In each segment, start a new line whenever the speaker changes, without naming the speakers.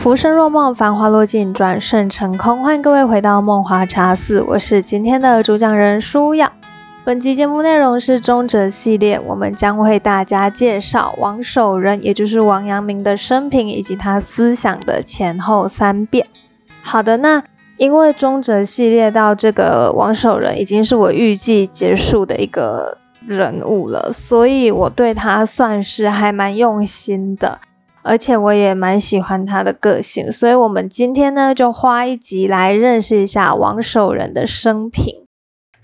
浮生若梦，繁华落尽，转瞬成空。欢迎各位回到梦华茶室，我是今天的主讲人舒雅。本期节目内容是中哲系列，我们将为大家介绍王守仁，也就是王阳明的生平以及他思想的前后三变。好的，那因为中哲系列到这个王守仁已经是我预计结束的一个人物了，所以我对他算是还蛮用心的。而且我也蛮喜欢他的个性，所以我们今天呢就花一集来认识一下王守仁的生平，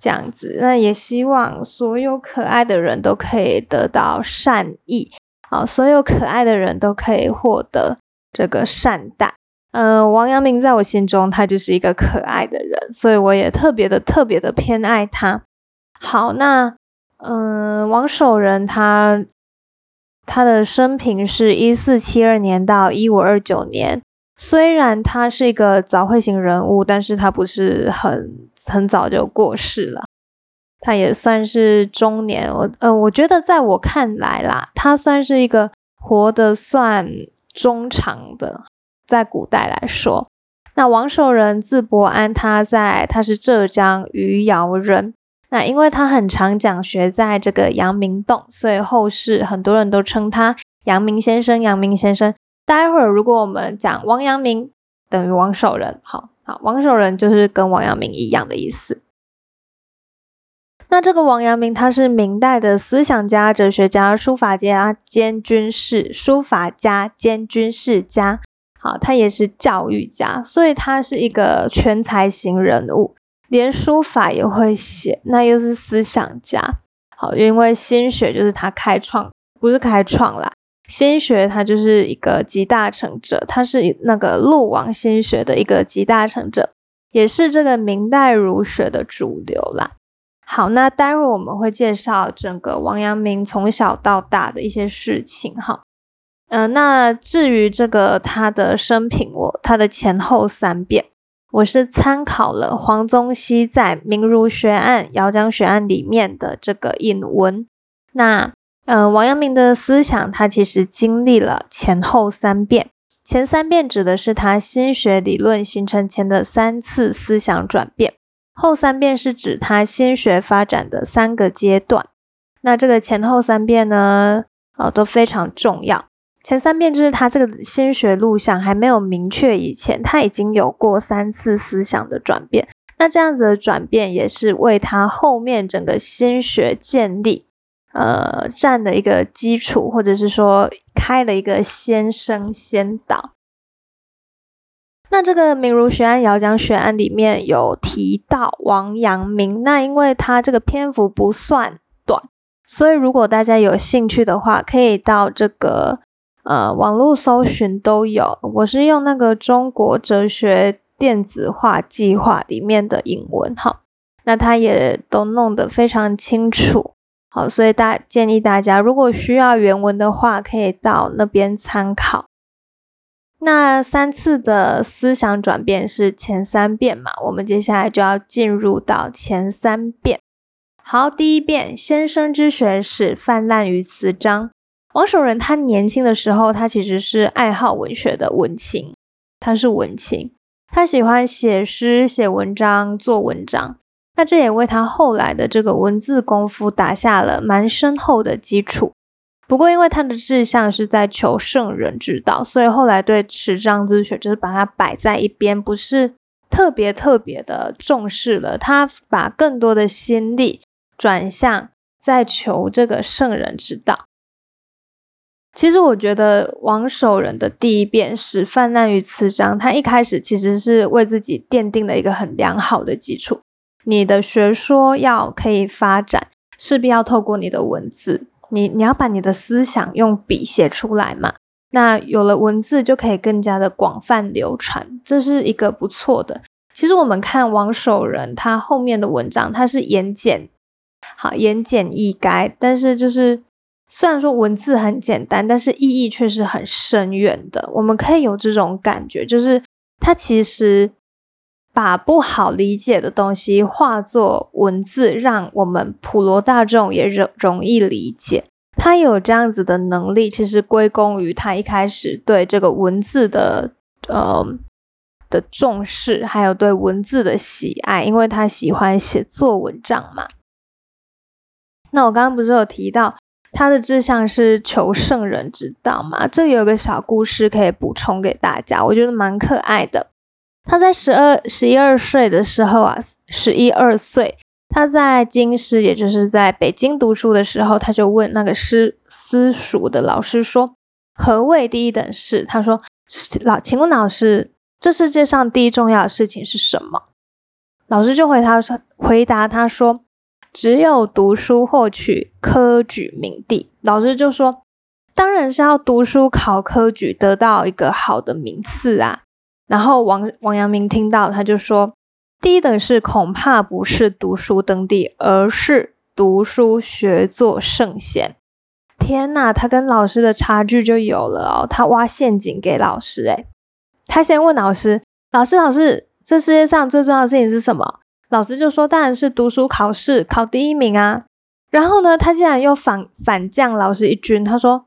这样子。那也希望所有可爱的人都可以得到善意，好，所有可爱的人都可以获得这个善待。嗯，王阳明在我心中他就是一个可爱的人，所以我也特别的特别的偏爱他。好，那嗯，王守仁他。他的生平是一四七二年到一五二九年，虽然他是一个早会型人物，但是他不是很很早就过世了，他也算是中年。我呃，我觉得在我看来啦，他算是一个活得算中长的，在古代来说。那王守仁字伯安，他在他是浙江余姚人。那因为他很常讲学在这个阳明洞，所以后世很多人都称他阳明先生。阳明先生，待会儿如果我们讲王阳明等于王守仁，好好，王守仁就是跟王阳明一样的意思。那这个王阳明他是明代的思想家、哲学家、书法家兼军事，书法家兼军事家，好，他也是教育家，所以他是一个全才型人物。连书法也会写，那又是思想家。好，因为心学就是他开创，不是开创啦。心学他就是一个集大成者，他是那个陆王心学的一个集大成者，也是这个明代儒学的主流啦。好，那待会我们会介绍整个王阳明从小到大的一些事情。哈，嗯，那至于这个他的生平，我他的前后三变。我是参考了黄宗羲在《明儒学案》《姚江学案》里面的这个引文。那，嗯，王阳明的思想，他其实经历了前后三变。前三变指的是他心学理论形成前的三次思想转变，后三变是指他心学发展的三个阶段。那这个前后三变呢，呃，都非常重要。前三遍就是他这个心学录像还没有明确以前，他已经有过三次思想的转变。那这样子的转变也是为他后面整个心学建立，呃，站的一个基础，或者是说开了一个先声先导。那这个《明儒学案》《姚江学案》里面有提到王阳明，那因为他这个篇幅不算短，所以如果大家有兴趣的话，可以到这个。呃，网络搜寻都有，我是用那个中国哲学电子化计划里面的引文哈，那它也都弄得非常清楚，好，所以大建议大家如果需要原文的话，可以到那边参考。那三次的思想转变是前三遍嘛，我们接下来就要进入到前三遍。好，第一遍，先生之学史泛滥于词章。王守仁他年轻的时候，他其实是爱好文学的文青，他是文青，他喜欢写诗、写文章、做文章。那这也为他后来的这个文字功夫打下了蛮深厚的基础。不过，因为他的志向是在求圣人之道，所以后来对持章之学就是把它摆在一边，不是特别特别的重视了。他把更多的心力转向在求这个圣人之道。其实我觉得王守仁的第一遍是泛滥于词章，他一开始其实是为自己奠定了一个很良好的基础。你的学说要可以发展，势必要透过你的文字，你你要把你的思想用笔写出来嘛。那有了文字，就可以更加的广泛流传，这是一个不错的。其实我们看王守仁他后面的文章，他是言简，好言简意赅，但是就是。虽然说文字很简单，但是意义却是很深远的。我们可以有这种感觉，就是他其实把不好理解的东西化作文字，让我们普罗大众也容容易理解。他有这样子的能力，其实归功于他一开始对这个文字的呃的重视，还有对文字的喜爱，因为他喜欢写作文章嘛。那我刚刚不是有提到他的志向是求圣人之道嘛？这有个小故事可以补充给大家，我觉得蛮可爱的。他在十二、十一二岁的时候啊，十一二岁，他在京师，也就是在北京读书的时候，他就问那个师私塾的老师说：“何谓第一等事？”他说：“老，请问老师，这世界上第一重要的事情是什么？”老师就回他说：“回答他说。”只有读书获取科举名第，老师就说，当然是要读书考科举，得到一个好的名次啊。然后王王阳明听到，他就说，第一等是恐怕不是读书登第，而是读书学做圣贤。天呐，他跟老师的差距就有了哦。他挖陷阱给老师，诶他先问老师，老师老师，这世界上最重要的事情是什么？老师就说：“当然是读书考试考第一名啊！”然后呢，他竟然又反反将老师一军，他说：“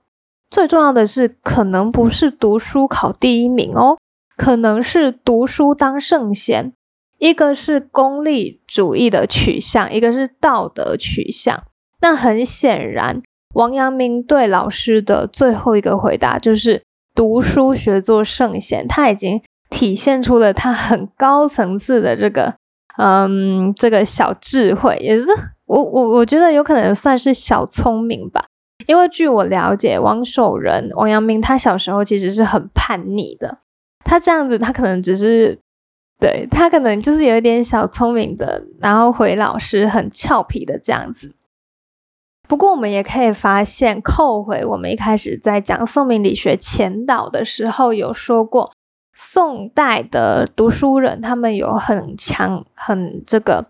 最重要的是，可能不是读书考第一名哦，可能是读书当圣贤。一个是功利主义的取向，一个是道德取向。那很显然，王阳明对老师的最后一个回答就是读书学做圣贤。他已经体现出了他很高层次的这个。”嗯，这个小智慧也是我我我觉得有可能算是小聪明吧，因为据我了解，王守仁王阳明他小时候其实是很叛逆的，他这样子他可能只是对他可能就是有一点小聪明的，然后回老师很俏皮的这样子。不过我们也可以发现，扣回我们一开始在讲宋明理学前导的时候有说过。宋代的读书人，他们有很强、很这个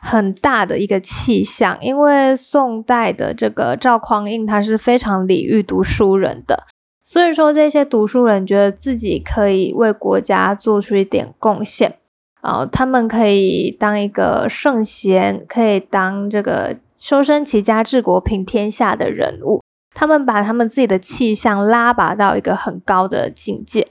很大的一个气象，因为宋代的这个赵匡胤，他是非常礼遇读书人的，所以说这些读书人觉得自己可以为国家做出一点贡献，啊，他们可以当一个圣贤，可以当这个修身齐家治国平天下的人物，他们把他们自己的气象拉拔到一个很高的境界。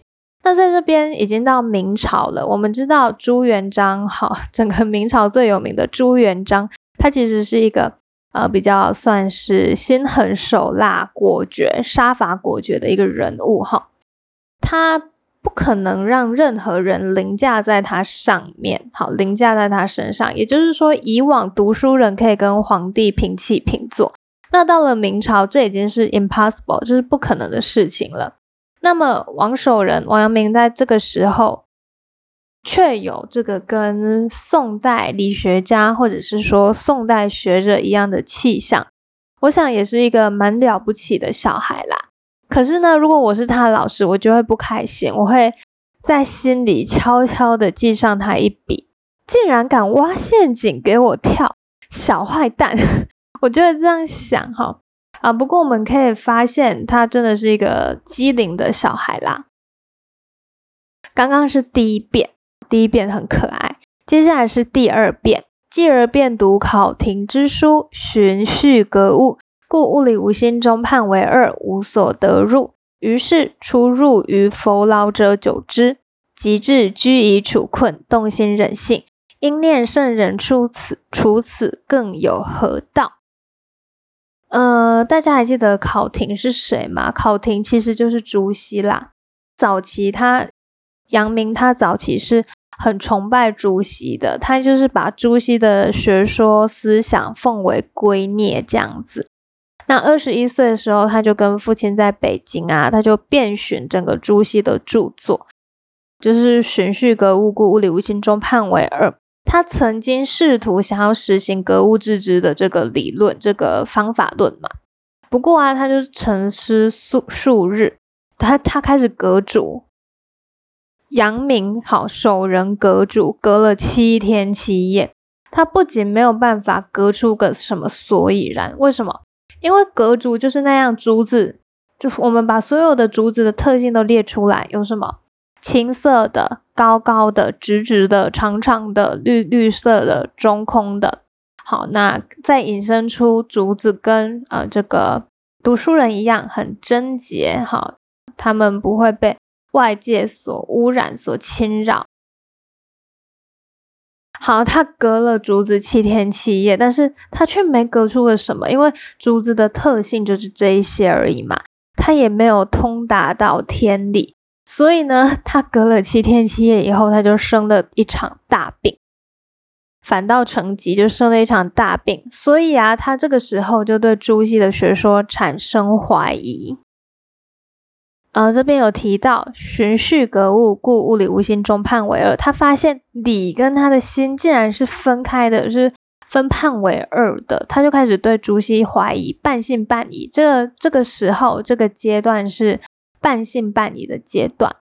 那在这边已经到明朝了。我们知道朱元璋，哈，整个明朝最有名的朱元璋，他其实是一个呃比较算是心狠手辣、果决、杀伐果决的一个人物，哈。他不可能让任何人凌驾在他上面，好，凌驾在他身上。也就是说，以往读书人可以跟皇帝平起平坐，那到了明朝，这已经是 impossible，这是不可能的事情了。那么王守仁、王阳明在这个时候，却有这个跟宋代理学家或者是说宋代学者一样的气象，我想也是一个蛮了不起的小孩啦。可是呢，如果我是他的老师，我就会不开心，我会在心里悄悄的记上他一笔，竟然敢挖陷阱给我跳，小坏蛋，我就会这样想哈。啊，不过我们可以发现，他真的是一个机灵的小孩啦。刚刚是第一遍，第一遍很可爱，接下来是第二遍。继而便读考亭之书，循序格物，故物理无心中判为二，无所得入。于是出入于佛劳者久之，及至居以处困，动心忍性，因念圣人出此，除此更有何道？呃，大家还记得考亭是谁吗？考亭其实就是朱熹啦。早期他杨明，他早期是很崇拜朱熹的，他就是把朱熹的学说思想奉为圭臬这样子。那二十一岁的时候，他就跟父亲在北京啊，他就遍寻整个朱熹的著作，就是循序格物故，物理无心中判为二。他曾经试图想要实行格物致知的这个理论，这个方法论嘛。不过啊，他就沉思数数日，他他开始阁主。阳明好守人格主，隔了七天七夜，他不仅没有办法隔出个什么所以然。为什么？因为格主就是那样竹子，就是我们把所有的竹子的特性都列出来，有什么？青色的、高高的、直直的、长长的、绿绿色的、中空的。好，那再引申出竹子跟呃这个读书人一样很贞洁。好，他们不会被外界所污染、所侵扰。好，他隔了竹子七天七夜，但是他却没隔出了什么，因为竹子的特性就是这一些而已嘛，他也没有通达到天理，所以呢，他隔了七天七夜以后，他就生了一场大病，反倒成疾，就生了一场大病，所以啊，他这个时候就对朱熹的学说产生怀疑。呃，这边有提到循序格物，故物理无心中判为二。他发现理跟他的心竟然是分开的，是分判为二的。他就开始对朱熹怀疑，半信半疑。这这个时候，这个阶段是半信半疑的阶段。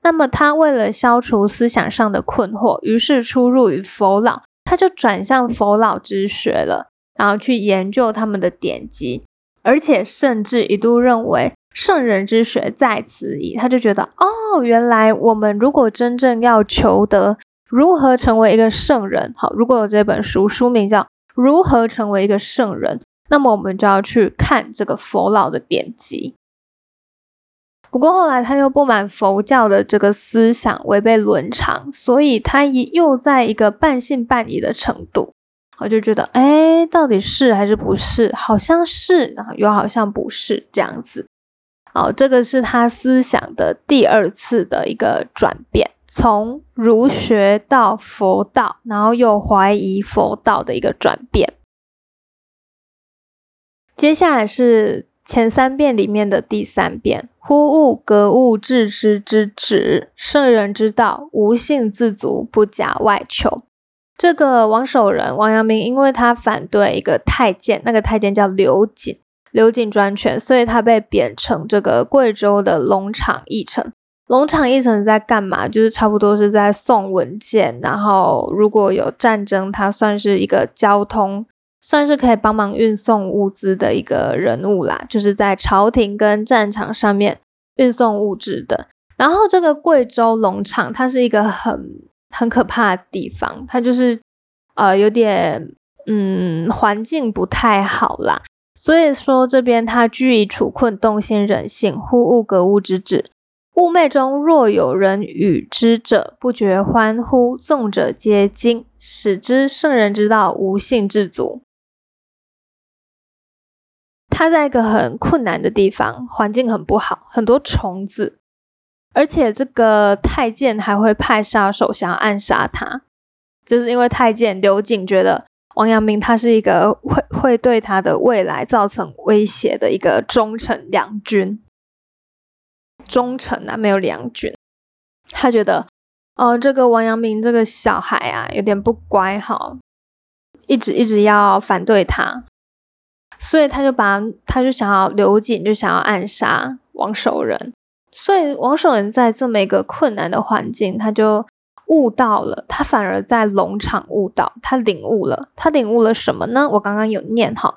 那么他为了消除思想上的困惑，于是出入于佛老，他就转向佛老之学了，然后去研究他们的典籍，而且甚至一度认为。圣人之学在此矣，他就觉得哦，原来我们如果真正要求得如何成为一个圣人，好，如果有这本书，书名叫《如何成为一个圣人》，那么我们就要去看这个佛老的典籍。不过后来他又不满佛教的这个思想违背伦常，所以他一又在一个半信半疑的程度。我就觉得，哎，到底是还是不是？好像是，然后又好像不是这样子。好，这个是他思想的第二次的一个转变，从儒学到佛道，然后又怀疑佛道的一个转变。接下来是前三遍里面的第三遍：忽物格物致知之止，圣人之道，无性自足，不假外求。这个王守仁、王阳明，因为他反对一个太监，那个太监叫刘瑾。刘瑾专权，所以他被贬成这个贵州的龙场驿丞。龙场驿丞在干嘛？就是差不多是在送文件，然后如果有战争，他算是一个交通，算是可以帮忙运送物资的一个人物啦。就是在朝廷跟战场上面运送物质的。然后这个贵州龙场，它是一个很很可怕的地方，它就是呃有点嗯环境不太好啦。所以说，这边他居于处困，动心人性，忽物格物之止。物昧中若有人与之者，不觉欢呼；纵者皆惊，使之圣人之道，无性自足。他在一个很困难的地方，环境很不好，很多虫子，而且这个太监还会派杀手想要暗杀他，就是因为太监刘瑾觉得。王阳明他是一个会会对他的未来造成威胁的一个忠臣良君，忠臣啊，没有良君。他觉得，哦，这个王阳明这个小孩啊，有点不乖哈，一直一直要反对他，所以他就把他就想要刘瑾，就想要暗杀王守仁。所以王守仁在这么一个困难的环境，他就。悟到了，他反而在龙场悟到，他领悟了，他领悟了什么呢？我刚刚有念哈，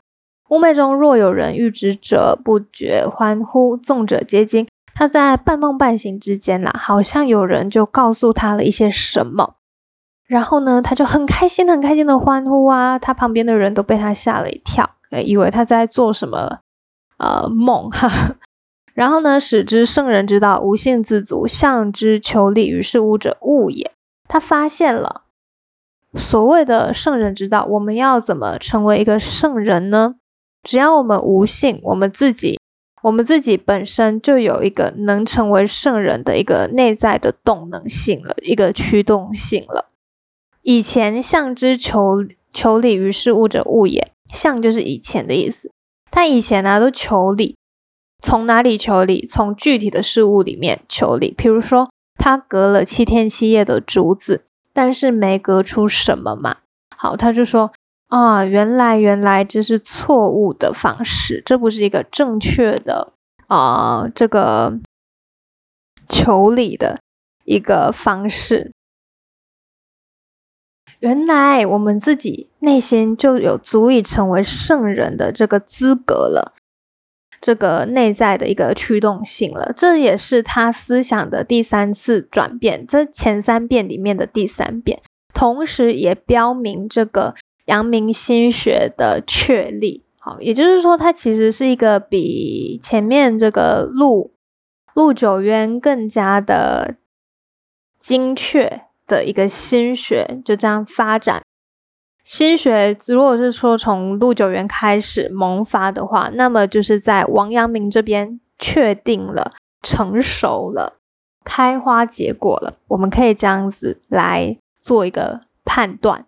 雾昧中若有人遇之者，不觉欢呼；纵者皆惊。他在半梦半醒之间啦，好像有人就告诉他了一些什么，然后呢，他就很开心、很开心的欢呼啊，他旁边的人都被他吓了一跳，以为他在做什么呃梦哈。然后呢，使之圣人之道，无性自足，向之求利于事物者，物也。他发现了所谓的圣人之道，我们要怎么成为一个圣人呢？只要我们无性，我们自己，我们自己本身就有一个能成为圣人的一个内在的动能性了，一个驱动性了。以前向之求求理于事物者，物也。像就是以前的意思。他以前呢都求理，从哪里求理？从具体的事物里面求理。比如说。他隔了七天七夜的竹子，但是没隔出什么嘛。好，他就说啊，原来原来这是错误的方式，这不是一个正确的啊，这个求理的一个方式。原来我们自己内心就有足以成为圣人的这个资格了。这个内在的一个驱动性了，这也是他思想的第三次转变，这前三遍里面的第三遍，同时也标明这个阳明心学的确立。好，也就是说，它其实是一个比前面这个陆陆九渊更加的精确的一个心学就这样发展。心学如果是说从陆九渊开始萌发的话，那么就是在王阳明这边确定了、成熟了、开花结果了。我们可以这样子来做一个判断。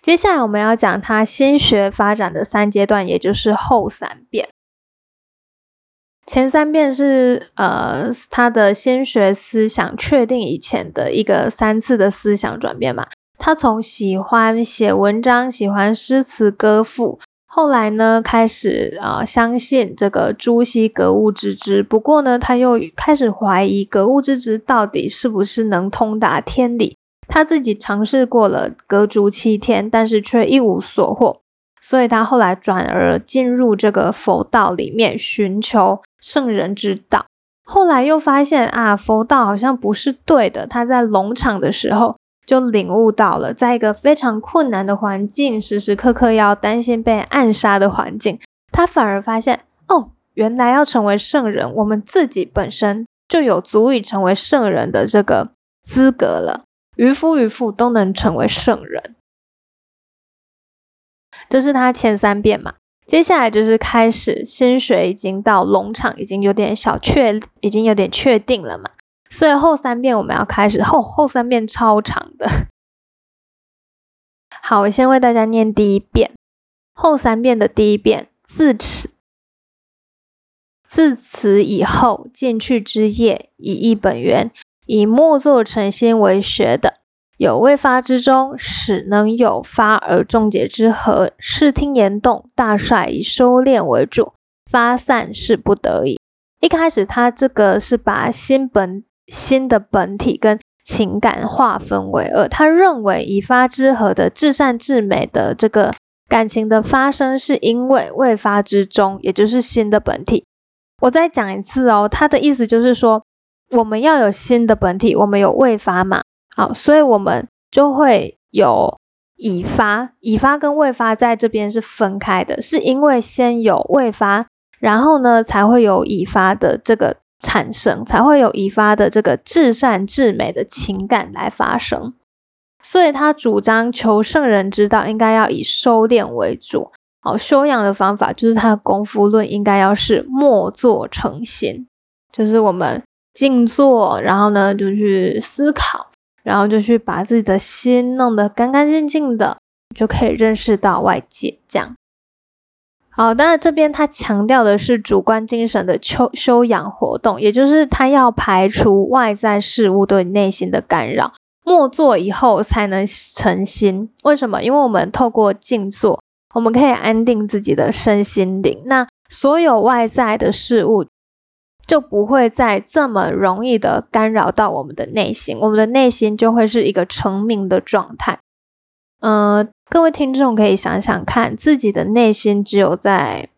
接下来我们要讲他心学发展的三阶段，也就是后三变。前三遍是呃他的先学思想确定以前的一个三次的思想转变嘛，他从喜欢写文章、喜欢诗词歌赋，后来呢开始啊相信这个朱熹格物致知，不过呢他又开始怀疑格物致知到底是不是能通达天理，他自己尝试过了格竹七天，但是却一无所获。所以他后来转而进入这个佛道里面，寻求圣人之道。后来又发现啊，佛道好像不是对的。他在农场的时候就领悟到了，在一个非常困难的环境，时时刻刻要担心被暗杀的环境，他反而发现哦，原来要成为圣人，我们自己本身就有足以成为圣人的这个资格了。渔夫渔妇都能成为圣人。这是他前三遍嘛，接下来就是开始薪水已经到农场，已经有点小确，已经有点确定了嘛，所以后三遍我们要开始后后三遍超长的。好，我先为大家念第一遍，后三遍的第一遍，自此自此以后，进去之业以一本源，以墨作成心为学的。有未发之中，始能有发而终结之和。视听言动，大帅以收敛为主，发散是不得已。一开始他这个是把心本心的本体跟情感划分为二。他认为以发之和的至善至美的这个感情的发生，是因为未发之中，也就是心的本体。我再讲一次哦，他的意思就是说，我们要有心的本体，我们有未发嘛。好，所以我们就会有已发，已发跟未发在这边是分开的，是因为先有未发，然后呢才会有已发的这个产生，才会有已发的这个至善至美的情感来发生。所以他主张求圣人之道应该要以收敛为主，好，修养的方法就是他的功夫论应该要是默坐成心，就是我们静坐，然后呢就去思考。然后就去把自己的心弄得干干净净的，就可以认识到外界。这样好，当然这边他强调的是主观精神的修修养活动，也就是他要排除外在事物对内心的干扰。默坐以后才能成心。为什么？因为我们透过静坐，我们可以安定自己的身心灵。那所有外在的事物。就不会再这么容易的干扰到我们的内心，我们的内心就会是一个成名的状态。呃，各位听众可以想想看，自己的内心只有在……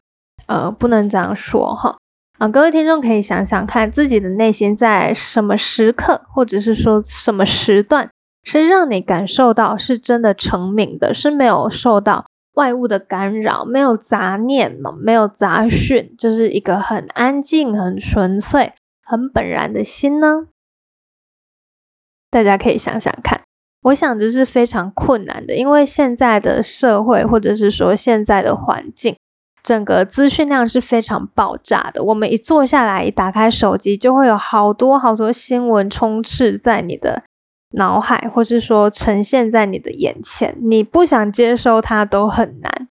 呃，不能这样说哈。啊，各位听众可以想想看，自己的内心在什么时刻，或者是说什么时段，是让你感受到是真的成名的，是没有受到。外物的干扰，没有杂念嘛，没有杂讯，就是一个很安静、很纯粹、很本然的心呢。大家可以想想看，我想这是非常困难的，因为现在的社会，或者是说现在的环境，整个资讯量是非常爆炸的。我们一坐下来，一打开手机，就会有好多好多新闻充斥在你的。脑海，或是说呈现在你的眼前，你不想接收它都很难。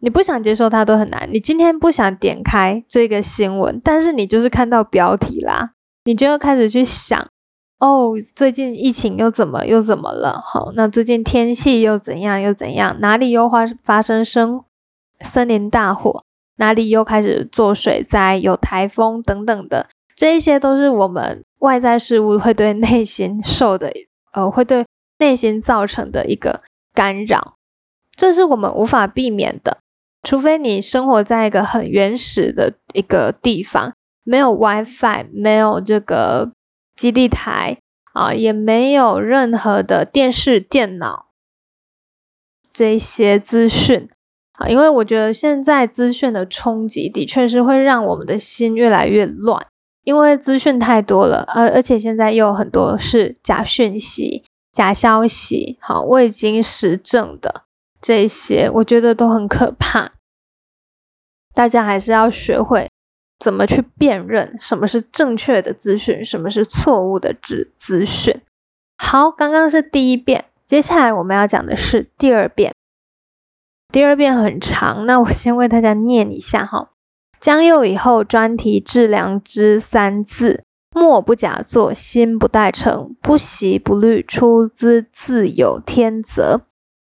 你不想接受它都很难。你今天不想点开这个新闻，但是你就是看到标题啦，你就要开始去想：哦，最近疫情又怎么又怎么了？好，那最近天气又怎样又怎样？哪里又发发生生森林大火？哪里又开始做水灾？有台风等等的，这一些都是我们。外在事物会对内心受的，呃，会对内心造成的一个干扰，这是我们无法避免的。除非你生活在一个很原始的一个地方，没有 WiFi，没有这个基地台啊，也没有任何的电视、电脑这些资讯啊。因为我觉得现在资讯的冲击的确是会让我们的心越来越乱。因为资讯太多了，而而且现在又有很多是假讯息、假消息，好未经实证的这些，我觉得都很可怕。大家还是要学会怎么去辨认什么是正确的资讯，什么是错误的资资讯。好，刚刚是第一遍，接下来我们要讲的是第二遍。第二遍很长，那我先为大家念一下哈。将又以后专题致良知三字，莫不假作，心不待诚，不习不虑，出自自有天择。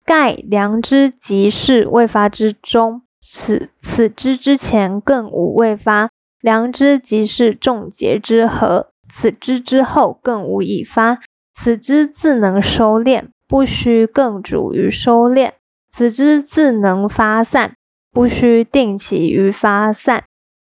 盖良知即是未发之中，此此之之前更无未发。良知即是众结之合，此之之后更无已发。此之自能收敛，不须更主于收敛；此之自能发散。不须定其于发散，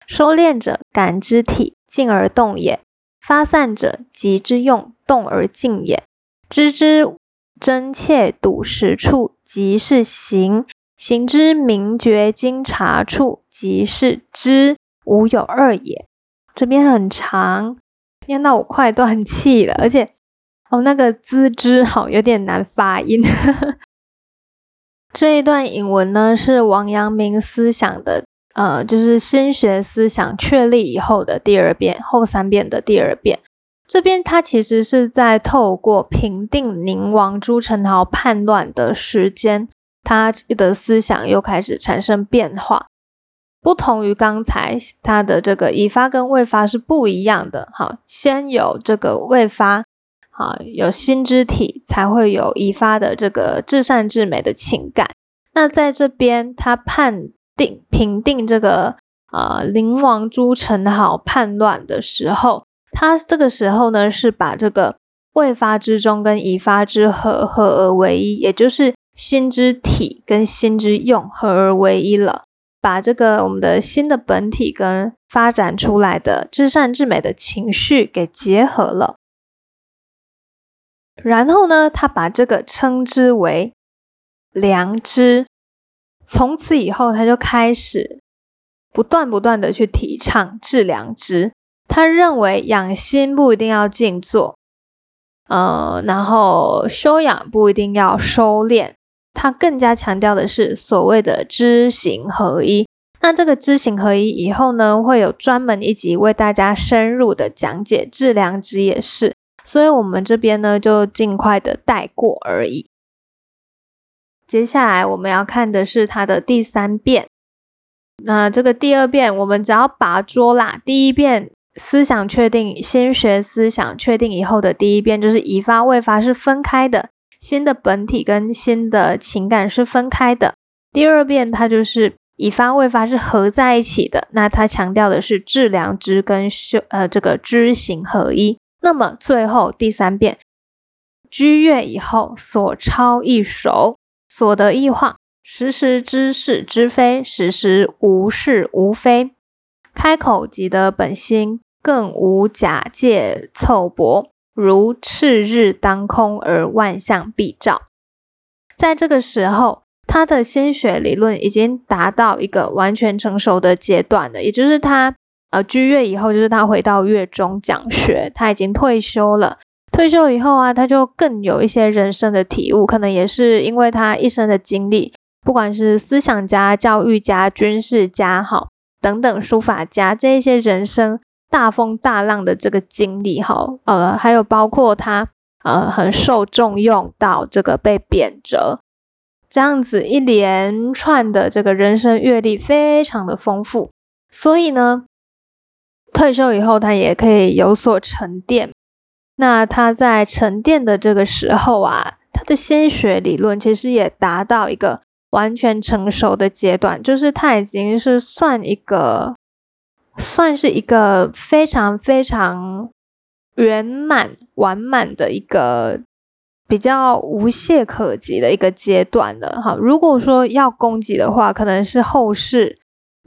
收敛者感之体，静而动也；发散者急之用，动而静也。知之真切笃实处，即是行；行之明觉精察处，即是知。无有二也。这边很长，念到我快断气了，而且哦，那个资之好有点难发音。这一段引文呢，是王阳明思想的，呃，就是心学思想确立以后的第二遍，后三遍的第二遍。这边他其实是在透过平定宁王朱宸濠叛乱的时间，他的思想又开始产生变化。不同于刚才他的这个已发跟未发是不一样的。好，先有这个未发。啊，有心之体，才会有已发的这个至善至美的情感。那在这边，他判定评定这个呃灵王朱宸濠叛乱的时候，他这个时候呢是把这个未发之中跟已发之合合而为一，也就是心之体跟心之用合而为一了，把这个我们的心的本体跟发展出来的至善至美的情绪给结合了。然后呢，他把这个称之为良知。从此以后，他就开始不断不断的去提倡治良知。他认为养心不一定要静坐，呃，然后修养不一定要收敛。他更加强调的是所谓的知行合一。那这个知行合一以后呢，会有专门一集为大家深入的讲解。治良知也是。所以，我们这边呢，就尽快的带过而已。接下来我们要看的是它的第三遍。那这个第二遍，我们只要把捉啦。第一遍思想确定，先学思想确定以后的第一遍，就是已发未发是分开的，新的本体跟新的情感是分开的。第二遍它就是已发未发是合在一起的。那它强调的是致良知跟修呃这个知行合一。那么最后第三遍，居月以后所抄一首，所得一化，时时知是知非，时时无是无非。开口即得本心，更无假借凑薄，如赤日当空而万象必照。在这个时候，他的心学理论已经达到一个完全成熟的阶段了，也就是他。呃，居月以后，就是他回到月中讲学，他已经退休了。退休以后啊，他就更有一些人生的体悟，可能也是因为他一生的经历，不管是思想家、教育家、军事家，哈等等，书法家这一些人生大风大浪的这个经历，哈，呃，还有包括他呃很受重用到这个被贬谪，这样子一连串的这个人生阅历非常的丰富，所以呢。退休以后，他也可以有所沉淀。那他在沉淀的这个时候啊，他的先学理论其实也达到一个完全成熟的阶段，就是他已经是算一个，算是一个非常非常圆满完满的一个比较无懈可击的一个阶段了。哈，如果说要攻击的话，可能是后世。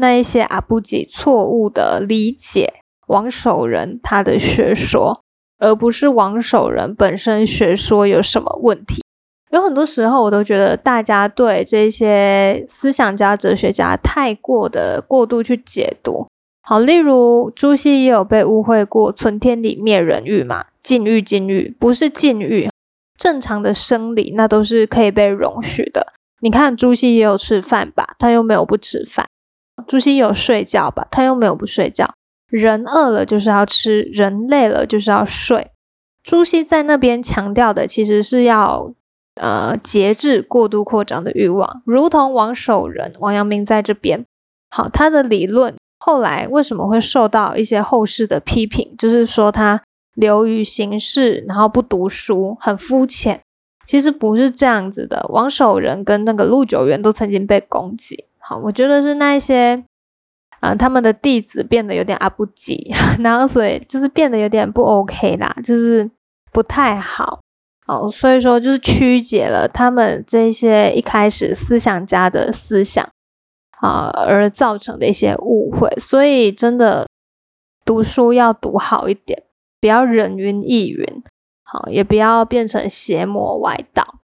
那一些阿布吉错误的理解王守仁他的学说，而不是王守仁本身学说有什么问题。有很多时候，我都觉得大家对这些思想家、哲学家太过的过度去解读，好，例如朱熹也有被误会过存天理灭人欲嘛，禁欲禁欲不是禁欲，正常的生理那都是可以被容许的。你看朱熹也有吃饭吧，他又没有不吃饭；朱熹有睡觉吧，他又没有不睡觉。人饿了就是要吃，人累了就是要睡。朱熹在那边强调的其实是要呃节制过度扩张的欲望，如同王守仁、王阳明在这边。好，他的理论后来为什么会受到一些后世的批评？就是说他流于形式，然后不读书，很肤浅。其实不是这样子的。王守仁跟那个陆九渊都曾经被攻击。我觉得是那些，啊，他们的弟子变得有点阿不吉，然后所以就是变得有点不 OK 啦，就是不太好。哦，所以说就是曲解了他们这些一开始思想家的思想。啊，而造成的一些误会，所以真的读书要读好一点，不要人云亦云，好，也不要变成邪魔歪道。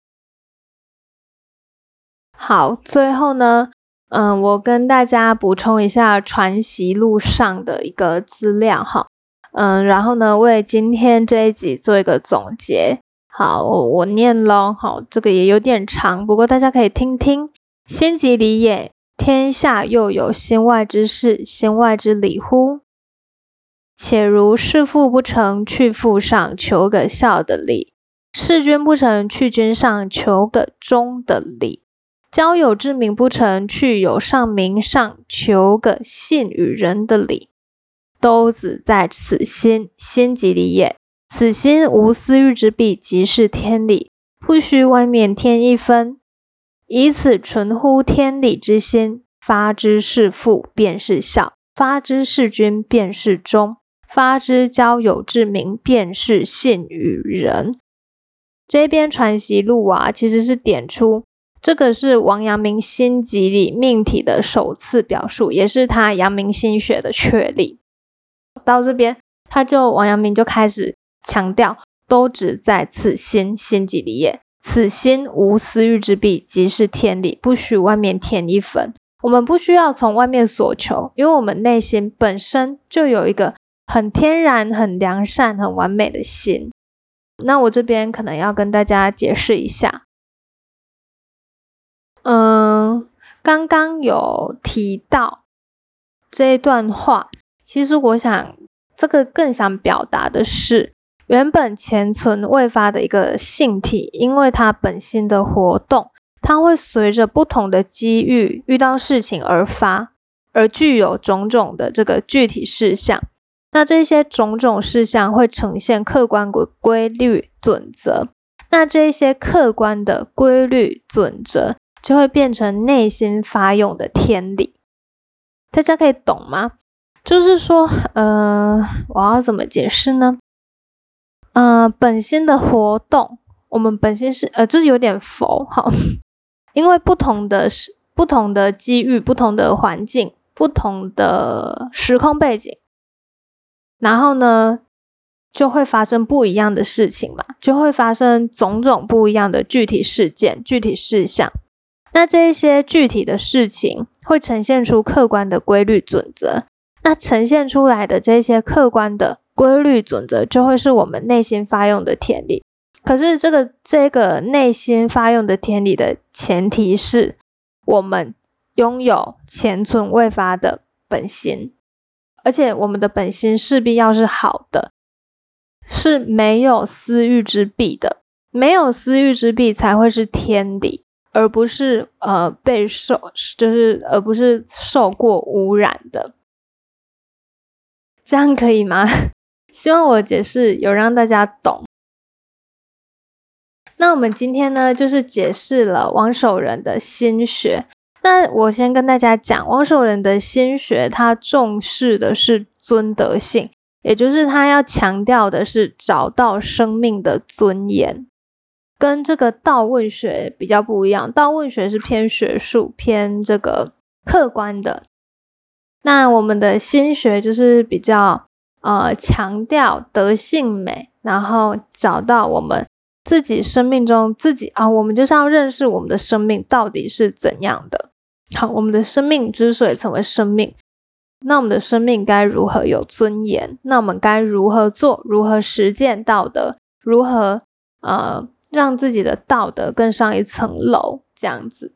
好，最后呢，嗯，我跟大家补充一下《传习录》上的一个资料哈，嗯，然后呢，为今天这一集做一个总结。好，我念喽，好，这个也有点长，不过大家可以听听。心即理也。天下又有心外之事、心外之理乎？且如事父不成，去父上求个孝的理；事君不成，去君上求个忠的理；交友之名不成，去友上名上求个信与人的理。都子在此心，心即理也。此心无私欲之弊，即是天理，不须外面添一分。以此纯乎天理之心，发之是父，便是孝；发之是君，便是忠；发之交友之名，便是信与人。这边传习录啊，其实是点出这个是王阳明心集里命题的首次表述，也是他阳明心学的确立。到这边，他就王阳明就开始强调，都只在此心心集里也。此心无私欲之弊，即是天理，不许外面添一分。我们不需要从外面索求，因为我们内心本身就有一个很天然、很良善、很完美的心。那我这边可能要跟大家解释一下，嗯，刚刚有提到这一段话，其实我想这个更想表达的是。原本潜存未发的一个性体，因为它本心的活动，它会随着不同的机遇遇到事情而发，而具有种种的这个具体事项。那这些种种事项会呈现客观规规律准则，那这些客观的规律准则就会变成内心发用的天理。大家可以懂吗？就是说，呃，我要怎么解释呢？呃，本心的活动，我们本心是呃，就是有点佛哈，因为不同的是不同的机遇、不同的环境、不同的时空背景，然后呢，就会发生不一样的事情嘛，就会发生种种不一样的具体事件、具体事项。那这一些具体的事情会呈现出客观的规律准则，那呈现出来的这些客观的。规律准则就会是我们内心发用的天理，可是这个这个内心发用的天理的前提是我们拥有前存未发的本心，而且我们的本心势必要是好的，是没有私欲之弊的，没有私欲之弊才会是天理，而不是呃被受就是而不是受过污染的，这样可以吗？希望我解释有让大家懂。那我们今天呢，就是解释了王守仁的心学。那我先跟大家讲，王守仁的心学，他重视的是尊德性，也就是他要强调的是找到生命的尊严，跟这个道问学比较不一样。道问学是偏学术、偏这个客观的，那我们的心学就是比较。呃，强调德性美，然后找到我们自己生命中自己啊，我们就是要认识我们的生命到底是怎样的。好，我们的生命之所以成为生命，那我们的生命该如何有尊严？那我们该如何做？如何实践道德？如何呃让自己的道德更上一层楼？这样子。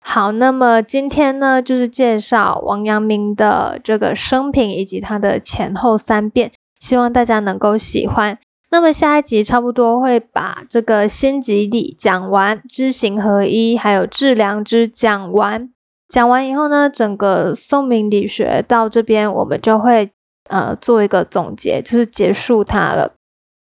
好，那么今天呢，就是介绍王阳明的这个生平以及他的前后三变，希望大家能够喜欢。那么下一集差不多会把这个心即理讲完，知行合一，还有致良知讲完。讲完以后呢，整个宋明理学到这边，我们就会呃做一个总结，就是结束它了。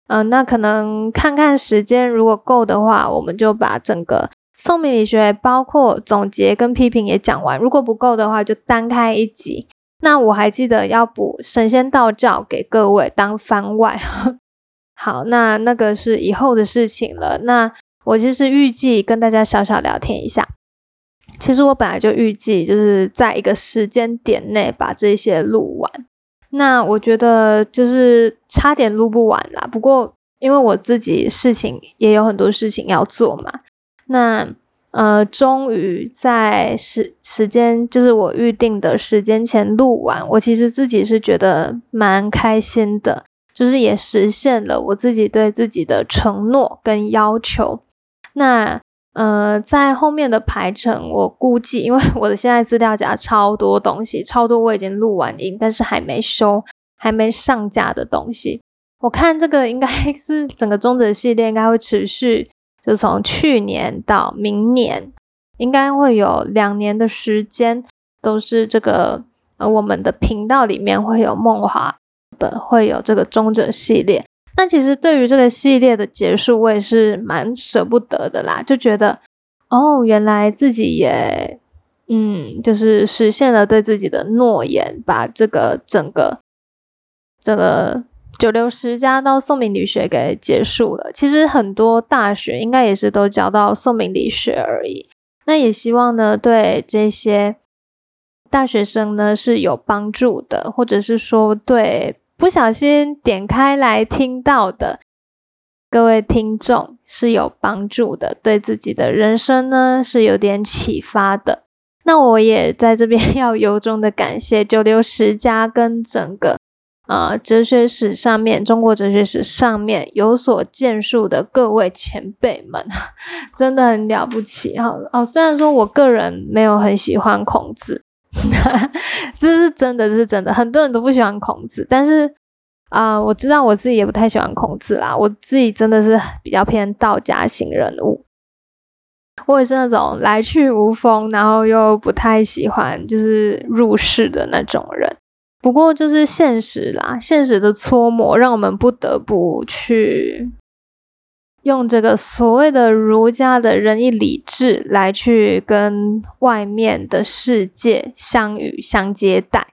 嗯，那可能看看时间，如果够的话，我们就把整个。宋明理学包括总结跟批评也讲完，如果不够的话，就单开一集。那我还记得要补神仙道教给各位当番外。好，那那个是以后的事情了。那我其实预计跟大家小小聊天一下。其实我本来就预计就是在一个时间点内把这些录完。那我觉得就是差点录不完啦。不过因为我自己事情也有很多事情要做嘛。那呃，终于在时时间就是我预定的时间前录完，我其实自己是觉得蛮开心的，就是也实现了我自己对自己的承诺跟要求。那呃，在后面的排程，我估计，因为我的现在资料夹超多东西，超多我已经录完音，但是还没修、还没上架的东西，我看这个应该 是整个中者系列应该会持续。就从去年到明年，应该会有两年的时间，都是这个呃，我们的频道里面会有梦华的，会有这个中者系列。那其实对于这个系列的结束，我也是蛮舍不得的啦，就觉得哦，原来自己也嗯，就是实现了对自己的诺言，把这个整个这个。九流十家到宋明理学给结束了，其实很多大学应该也是都教到宋明理学而已。那也希望呢，对这些大学生呢是有帮助的，或者是说对不小心点开来听到的各位听众是有帮助的，对自己的人生呢是有点启发的。那我也在这边要由衷的感谢九流十家跟整个。啊，哲学史上面，中国哲学史上面有所建树的各位前辈们，真的很了不起哈！哦，虽然说我个人没有很喜欢孔子，这是真的，这是真的，很多人都不喜欢孔子，但是啊，我知道我自己也不太喜欢孔子啦，我自己真的是比较偏道家型人物，我也是那种来去无风，然后又不太喜欢就是入世的那种人。不过就是现实啦，现实的搓磨让我们不得不去用这个所谓的儒家的仁义礼智来去跟外面的世界相遇相接待，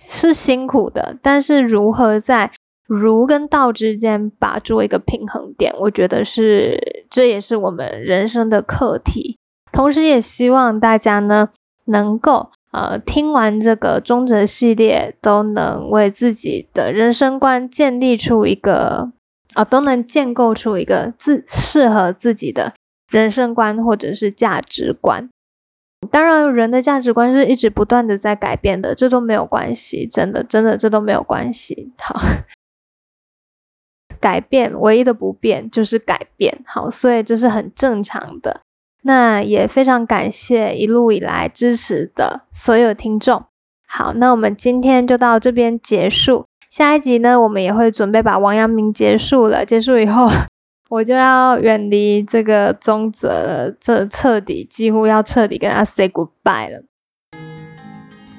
是辛苦的。但是如何在儒跟道之间把住一个平衡点，我觉得是这也是我们人生的课题。同时也希望大家呢能够。呃，听完这个中哲系列，都能为自己的人生观建立出一个，啊，都能建构出一个自适合自己的人生观或者是价值观。当然，人的价值观是一直不断的在改变的，这都没有关系，真的，真的，这都没有关系。好，改变唯一的不变就是改变，好，所以这是很正常的。那也非常感谢一路以来支持的所有听众。好，那我们今天就到这边结束。下一集呢，我们也会准备把王阳明结束了。结束以后，我就要远离这个宗泽了，这彻底几乎要彻底跟他 say goodbye 了。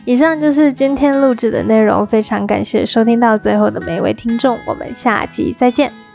以上就是今天录制的内容，非常感谢收听到最后的每一位听众，我们下集再见。